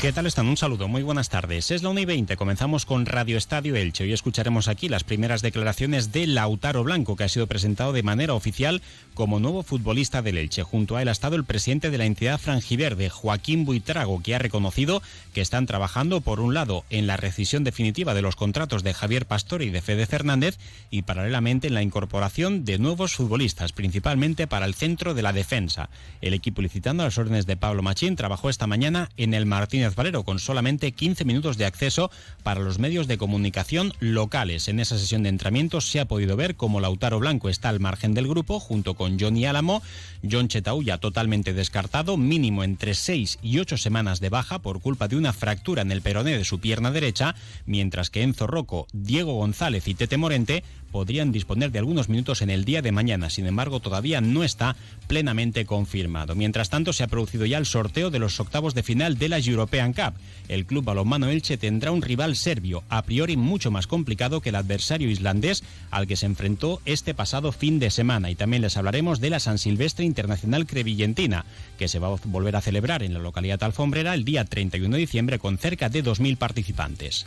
¿Qué tal están? Un saludo, muy buenas tardes. Es la 1 y 20, comenzamos con Radio Estadio Elche. Hoy escucharemos aquí las primeras declaraciones de Lautaro Blanco, que ha sido presentado de manera oficial como nuevo futbolista del Elche. Junto a él ha estado el presidente de la entidad franjiverde, Joaquín Buitrago, que ha reconocido que están trabajando, por un lado, en la rescisión definitiva de los contratos de Javier Pastor y de Fede Fernández, y paralelamente en la incorporación de nuevos futbolistas, principalmente para el centro de la defensa. El equipo licitando a las órdenes de Pablo Machín trabajó esta mañana en el Martínez Valero, con solamente 15 minutos de acceso para los medios de comunicación locales. En esa sesión de entrenamiento se ha podido ver cómo Lautaro Blanco está al margen del grupo, junto con Johnny Álamo, John Chetauya totalmente descartado, mínimo entre 6 y 8 semanas de baja por culpa de una fractura en el peroné de su pierna derecha, mientras que Enzo Rocco, Diego González y Tete Morente podrían disponer de algunos minutos en el día de mañana. Sin embargo, todavía no está plenamente confirmado. Mientras tanto, se ha producido ya el sorteo de los octavos de final de la European Cup. El club balonmano Elche tendrá un rival serbio, a priori mucho más complicado que el adversario islandés al que se enfrentó este pasado fin de semana. Y también les hablaremos de la San Silvestre Internacional Crevillentina, que se va a volver a celebrar en la localidad alfombrera el día 31 de diciembre con cerca de 2.000 participantes.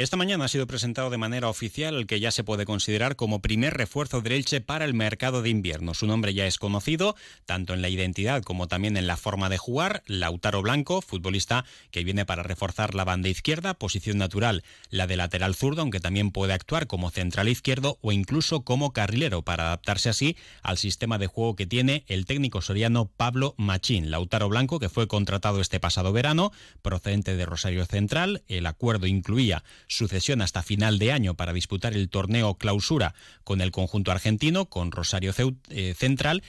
Esta mañana ha sido presentado de manera oficial el que ya se puede considerar como primer refuerzo de Elche para el mercado de invierno. Su nombre ya es conocido, tanto en la identidad como también en la forma de jugar. Lautaro Blanco, futbolista que viene para reforzar la banda izquierda, posición natural, la de lateral zurdo, aunque también puede actuar como central izquierdo o incluso como carrilero, para adaptarse así al sistema de juego que tiene el técnico soriano Pablo Machín. Lautaro Blanco, que fue contratado este pasado verano, procedente de Rosario Central. El acuerdo incluía sucesión hasta final de año para disputar el torneo clausura con el conjunto argentino, con Rosario eh, Central,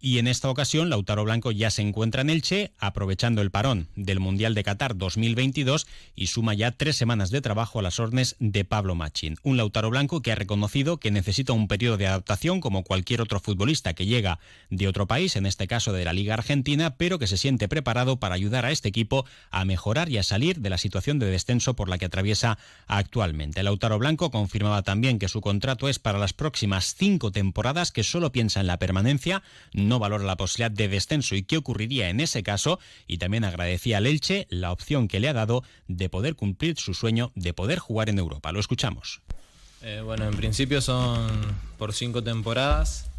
y en esta ocasión Lautaro Blanco ya se encuentra en Elche, aprovechando el parón del Mundial de Qatar 2022 y suma ya tres semanas de trabajo a las órdenes de Pablo Machín. Un Lautaro Blanco que ha reconocido que necesita un periodo de adaptación como cualquier otro futbolista que llega de otro país, en este caso de la Liga Argentina, pero que se siente preparado para ayudar a este equipo a mejorar y a salir de la situación de descenso por la que atraviesa actualmente. Lautaro Blanco confirmaba también que su contrato es para las próximas cinco temporadas, que solo piensa en la permanencia, no valora la posibilidad de descenso y qué ocurriría en ese caso, y también agradecía al Elche la opción que le ha dado de poder cumplir su sueño de poder jugar en Europa. Lo escuchamos. Eh, bueno, en principio son por cinco temporadas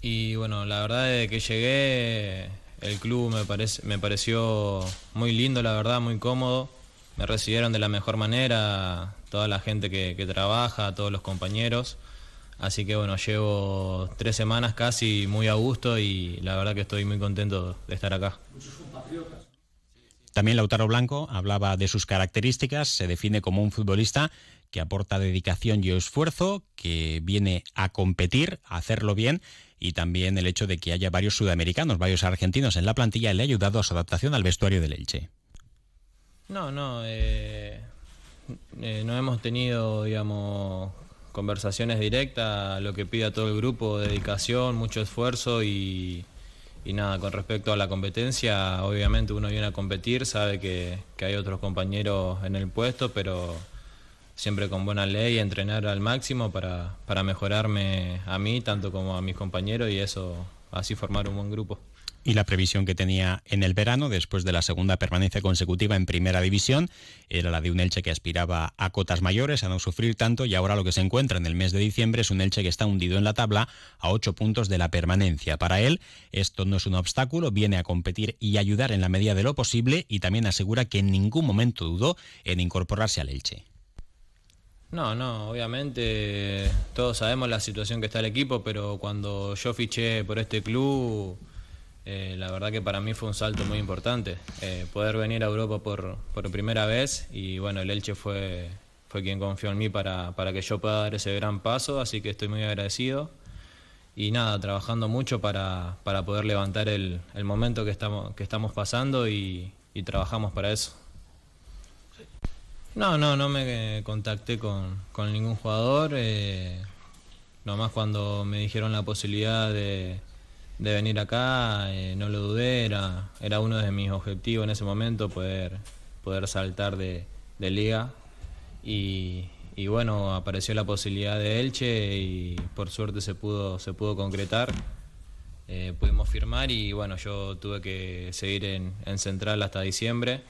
y bueno, la verdad es que llegué, el club me, parece, me pareció muy lindo, la verdad, muy cómodo me recibieron de la mejor manera, toda la gente que, trabaja, todos los compañeros. Así que bueno, llevo tres semanas casi muy a gusto y la verdad que estoy muy contento de estar acá. También Lautaro Blanco hablaba de sus características, se define como un futbolista que aporta dedicación y esfuerzo, que viene a competir, a hacerlo bien y también el hecho de que haya varios sudamericanos, varios argentinos en la plantilla le ha ayudado a su adaptación al vestuario del Elche. No, no, eh, eh, no hemos tenido, digamos, conversaciones directas, lo que pide a todo el grupo, dedicación, mucho esfuerzo y, nada, con respecto a la competencia, obviamente uno viene a competir, sabe que, hay otros compañeros en el puesto, pero siempre con buena ley, entrenar al máximo para, para mejorarme a mí, tanto como a mis compañeros y eso, así formar un buen grupo y la previsión que tenía en el verano, después de la segunda permanencia consecutiva en Primera División, era la de un Elche que aspiraba a cotas mayores, a no sufrir tanto, y ahora lo que se encuentra en el mes de diciembre es un Elche que está hundido en la tabla a ocho puntos de la permanencia. Para él, esto no es un obstáculo, viene a competir y ayudar en la medida de lo posible, y también asegura que en ningún momento dudó en incorporarse al Elche. No, no, obviamente todos sabemos la situación que está el equipo, pero cuando yo fiché por este club eh, la verdad que para mí fue un salto muy importante. Eh, poder venir a Europa por, por, primera vez y bueno, el Elche fue, fue quien confió en mí para, para que yo pueda dar ese gran paso, así que estoy muy agradecido. Y nada, trabajando mucho para, para poder levantar el, el, momento que estamos, que estamos pasando y, trabajamos para eso. No, no, no me contacté con, con ningún jugador. Eh, nomás cuando me dijeron la posibilidad de, de venir acá, eh, no lo dudé, era, era uno de mis objetivos en ese momento poder, poder saltar de, de liga. Y, y, bueno, apareció la posibilidad de Elche y por suerte se pudo, se pudo concretar. Eh, pudimos firmar y bueno, yo tuve que seguir en, en Central hasta diciembre.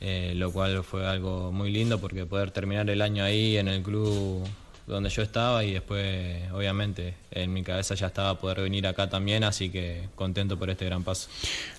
Eh, lo cual fue algo muy lindo porque poder terminar el año ahí en el club donde yo estaba y después obviamente en mi cabeza ya estaba poder venir acá también, así que contento por este gran paso.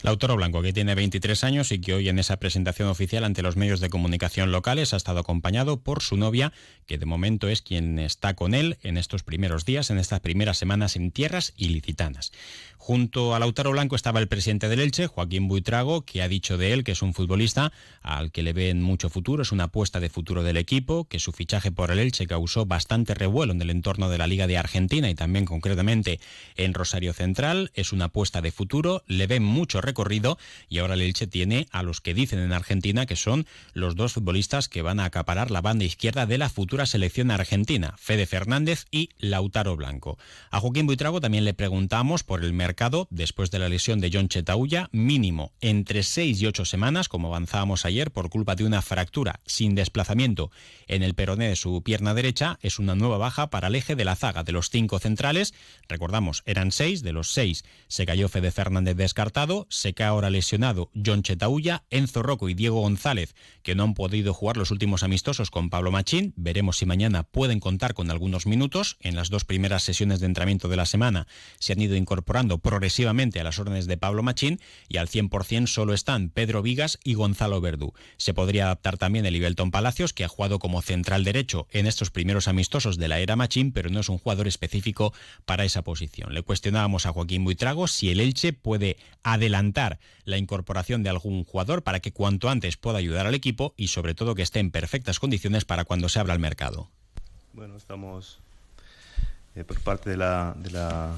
Lautaro Blanco, que tiene 23 años y que hoy en esa presentación oficial ante los medios de comunicación locales ha estado acompañado por su novia, que de momento es quien está con él en estos primeros días, en estas primeras semanas en tierras ilicitanas. Junto a Lautaro Blanco estaba el presidente del Elche, Joaquín Buitrago, que ha dicho de él que es un futbolista al que le ven mucho futuro, es una apuesta de futuro del equipo, que su fichaje por el Elche causó bastante revuelo en el entorno de la Liga de Argentina y también concretamente en Rosario Central, es una apuesta de futuro, le ven mucho recorrido y ahora el Elche tiene a los que dicen en Argentina que son los dos futbolistas que van a acaparar la banda izquierda de la futura selección argentina, Fede Fernández y Lautaro Blanco. A Joaquín Buitrago también le preguntamos por el mercado después de la lesión de John Chetauya, mínimo entre 6 y 8 semanas, como avanzábamos ayer, por culpa de una fractura sin desplazamiento en el peroné de su pierna derecha, es una nueva baja para el eje de la zaga de los cinco centrales. Recordamos, eran seis, de los seis se cayó Fede Fernández descartado, se cae ahora lesionado John Chetauya, Enzo Rocco y Diego González, que no han podido jugar los últimos amistosos con Pablo Machín. Veremos si mañana pueden contar con algunos minutos. En las dos primeras sesiones de entrenamiento de la semana se han ido incorporando progresivamente a las órdenes de Pablo Machín y al 100% solo están Pedro Vigas y Gonzalo Verdú. Se podría adaptar también el Ibelton Palacios, que ha jugado como central derecho en estos primeros amistosos de la era Machín, pero no es un jugador específico para esa posición. Le cuestionábamos a Joaquín Buitrago si el Elche puede adelantar la incorporación de algún jugador para que cuanto antes pueda ayudar al equipo y sobre todo que esté en perfectas condiciones para cuando se abra el mercado. Bueno, estamos eh, por parte de la, de la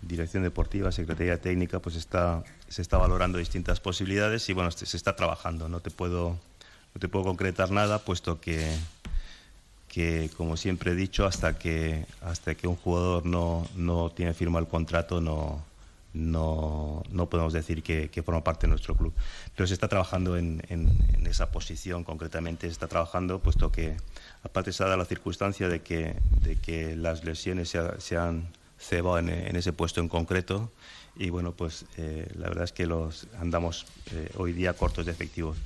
dirección deportiva, secretaría técnica, pues está, se está valorando distintas posibilidades y bueno, se está trabajando. No te puedo, no te puedo concretar nada, puesto que, que como siempre he dicho, hasta que, hasta que un jugador no, no tiene firma el contrato, no, no, no podemos decir que, que, forma parte de nuestro club. Pero se está trabajando en, en, en, esa posición, concretamente se está trabajando, puesto que aparte se ha dado la circunstancia de que, de que las lesiones se, se han cebado en, en, ese puesto en concreto y bueno, pues eh, la verdad es que los andamos eh, hoy día cortos de efectivos.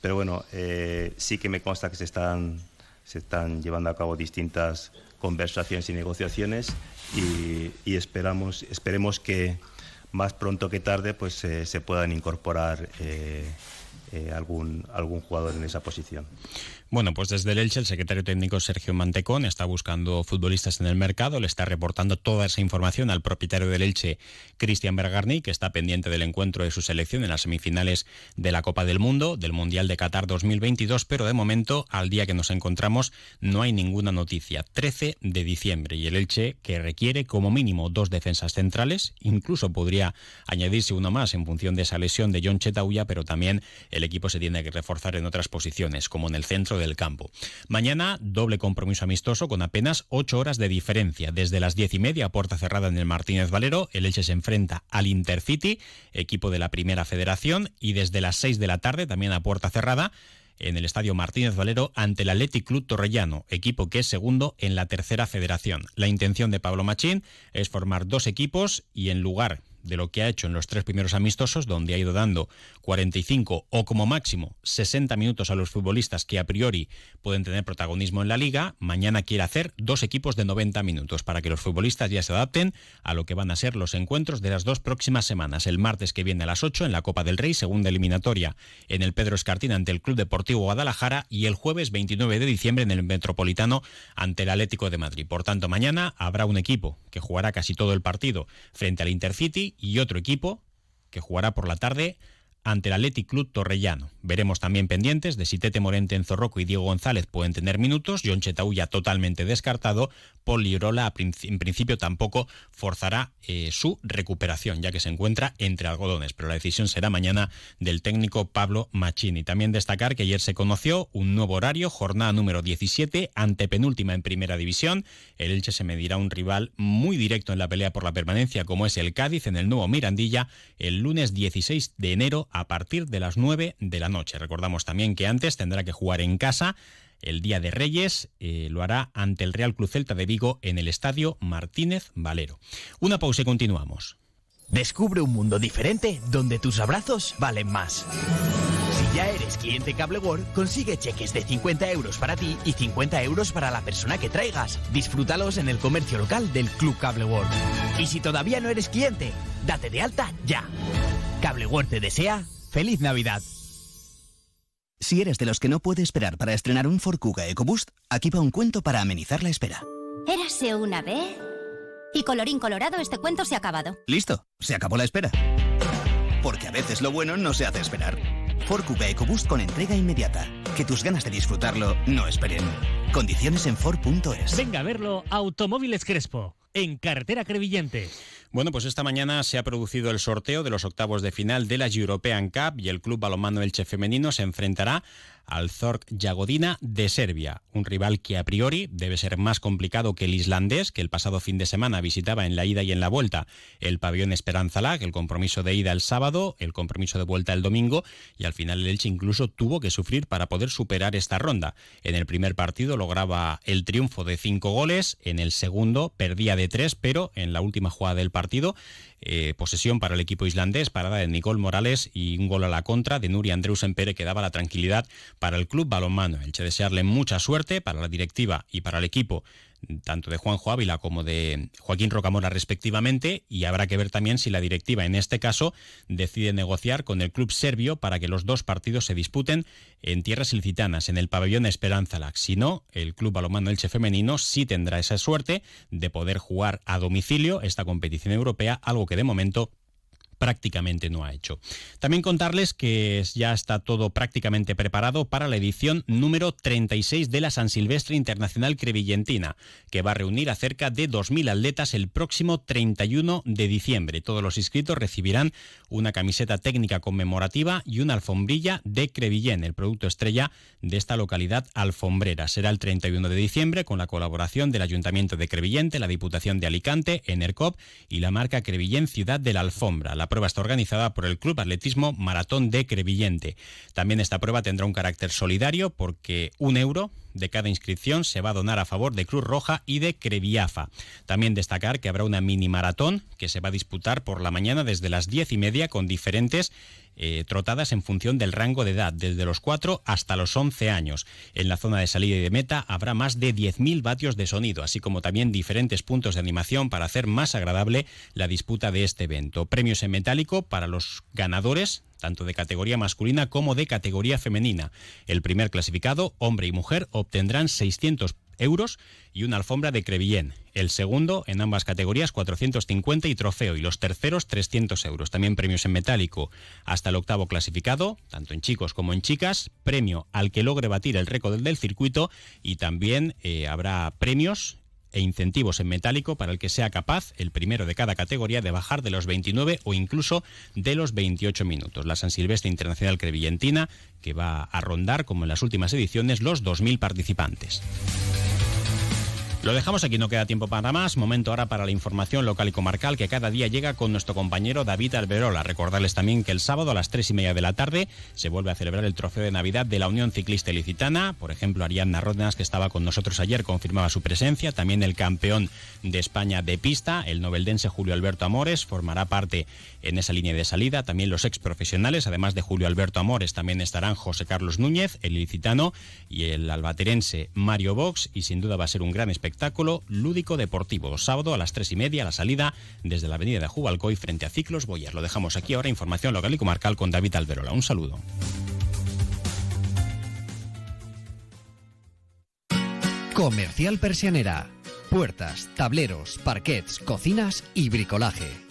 Pero bueno, eh, sí que me consta que se están, se están llevando a cabo distintas conversaciones y negociaciones y, esperamos, esperemos que más pronto que tarde pues eh, se puedan incorporar eh, eh, algún, algún jugador en esa posición. Bueno, pues desde el Elche el secretario técnico Sergio Mantecón está buscando futbolistas en el mercado, le está reportando toda esa información al propietario del Elche, Cristian Bergarni, que está pendiente del encuentro de su selección en las semifinales de la Copa del Mundo, del Mundial de Qatar 2022, pero de momento, al día que nos encontramos, no hay ninguna noticia. 13 de diciembre y el Elche que requiere como mínimo dos defensas centrales, incluso podría añadirse uno más en función de esa lesión de John Chetauya, pero también el equipo se tiene que reforzar en otras posiciones, como en el centro del campo. Mañana, doble compromiso amistoso con apenas ocho horas de diferencia. Desde las diez y media, a puerta cerrada en el Martínez Valero, el Elche se enfrenta al Intercity, equipo de la Primera Federación, y desde las seis de la tarde, también a puerta cerrada, en el Estadio Martínez Valero ante el Athletic Club Torrellano, equipo que es segundo en la tercera federación. La intención de Pablo Machín es formar dos equipos y en lugar de lo que ha hecho en los tres primeros amistosos, donde ha ido dando 45 o como máximo 60 minutos a los futbolistas que a priori pueden tener protagonismo en la liga, mañana quiere hacer dos equipos de 90 minutos para que los futbolistas ya se adapten a lo que van a ser los encuentros de las dos próximas semanas. El martes que viene a las 8 en la Copa del Rey, segunda eliminatoria en el Pedro Escartín ante el Club Deportivo Guadalajara y el jueves 29 de diciembre en el Metropolitano ante el Atlético de Madrid. Por tanto, mañana habrá un equipo que jugará casi todo el partido frente al Intercity y otro equipo que jugará por la tarde ante el Athletic Club Torrellano. Veremos también pendientes de si Tete Morente, en Zorroco y Diego González pueden tener minutos. John Chetauya totalmente descartado. Paul Lirola en principio tampoco forzará eh, su recuperación, ya que se encuentra entre algodones. Pero la decisión será mañana del técnico Pablo Machini. También destacar que ayer se conoció un nuevo horario, jornada número 17, antepenúltima en primera división. El Elche se medirá un rival muy directo en la pelea por la permanencia, como es el Cádiz, en el nuevo Mirandilla, el lunes 16 de enero a partir de las 9 de la noche. Recordamos también que antes tendrá que jugar en casa el Día de Reyes eh, lo hará ante el Real Cruz Celta de Vigo en el Estadio Martínez Valero. Una pausa y continuamos. Descubre un mundo diferente donde tus abrazos valen más. Si ya eres cliente Cable World, consigue cheques de 50 euros para ti y 50 euros para la persona que traigas. Disfrútalos en el comercio local del Club Cable World. Y si todavía no eres cliente, date de alta ya. Cable World te desea feliz Navidad. Si eres de los que no puede esperar para estrenar un Ford Kuga EcoBoost, aquí va un cuento para amenizar la espera. Érase una vez y colorín colorado, este cuento se ha acabado. Listo, se acabó la espera. Porque a veces lo bueno no se hace esperar. Ford Kuga EcoBoost con entrega inmediata. Que tus ganas de disfrutarlo no esperen. Condiciones en Ford.es. Venga a verlo Automóviles Crespo, en carretera Crevillente. Bueno, pues esta mañana se ha producido el sorteo de los octavos de final de la European Cup y el Club Balonmano Elche Femenino se enfrentará al Zork Jagodina de Serbia, un rival que a priori debe ser más complicado que el islandés, que el pasado fin de semana visitaba en la ida y en la vuelta el pabellón Esperanza Lag, el compromiso de ida el sábado, el compromiso de vuelta el domingo, y al final el Elche incluso tuvo que sufrir para poder superar esta ronda. En el primer partido lograba el triunfo de cinco goles, en el segundo perdía de tres, pero en la última jugada del partido eh, posesión para el equipo islandés, parada de Nicole Morales y un gol a la contra de Nuri Andreusen Pere que daba la tranquilidad para el club balonmano. Elche desearle mucha suerte para la directiva y para el equipo tanto de Juanjo Ávila como de Joaquín Rocamora respectivamente, y habrá que ver también si la directiva en este caso decide negociar con el club serbio para que los dos partidos se disputen en tierras ilicitanas, en el pabellón Esperanza Lax. Si no, el club balomano Elche femenino sí tendrá esa suerte de poder jugar a domicilio esta competición europea, algo que de momento prácticamente no ha hecho. También contarles que ya está todo prácticamente preparado para la edición número 36 de la San Silvestre Internacional Crevillentina, que va a reunir a cerca de 2.000 atletas el próximo 31 de diciembre. Todos los inscritos recibirán una camiseta técnica conmemorativa y una alfombrilla de Crevillén, el producto estrella de esta localidad alfombrera. Será el 31 de diciembre con la colaboración del Ayuntamiento de Crevillente, la Diputación de Alicante, Enercop y la marca Crevillén Ciudad de la Alfombra. La prueba está organizada por el Club Atletismo Maratón de Crevillente. También esta prueba tendrá un carácter solidario porque un euro de cada inscripción se va a donar a favor de Cruz Roja y de Creviafa. También destacar que habrá una mini maratón que se va a disputar por la mañana desde las diez y media con diferentes eh, trotadas en función del rango de edad, desde los 4 hasta los 11 años. En la zona de salida y de meta habrá más de 10.000 vatios de sonido, así como también diferentes puntos de animación para hacer más agradable la disputa de este evento. Premios en metálico para los ganadores tanto de categoría masculina como de categoría femenina. El primer clasificado, hombre y mujer, obtendrán 600 euros y una alfombra de Crevillén. El segundo, en ambas categorías, 450 y trofeo. Y los terceros, 300 euros. También premios en metálico hasta el octavo clasificado, tanto en chicos como en chicas. Premio al que logre batir el récord del circuito. Y también eh, habrá premios e incentivos en metálico para el que sea capaz, el primero de cada categoría, de bajar de los 29 o incluso de los 28 minutos. La San Silvestre Internacional Crevillentina, que va a rondar, como en las últimas ediciones, los 2.000 participantes. Lo dejamos aquí, no queda tiempo para más. Momento ahora para la información local y comarcal que cada día llega con nuestro compañero David Alberola. Recordarles también que el sábado a las tres y media de la tarde se vuelve a celebrar el trofeo de Navidad de la Unión Ciclista Ilicitana. Por ejemplo, Ariadna Ródenas, que estaba con nosotros ayer, confirmaba su presencia. También el campeón de España de pista, el noveldense Julio Alberto Amores, formará parte en esa línea de salida. También los ex profesionales, además de Julio Alberto Amores, también estarán José Carlos Núñez, el ilicitano, y el albaterense Mario Vox. Y sin duda va a ser un gran espectáculo espectáculo lúdico deportivo. Sábado a las tres y media la salida desde la avenida de Jubalcoy frente a Ciclos Boyer. Lo dejamos aquí ahora. Información local y comarcal con David Alberola. Un saludo. Comercial Persianera. Puertas, tableros, parquets, cocinas y bricolaje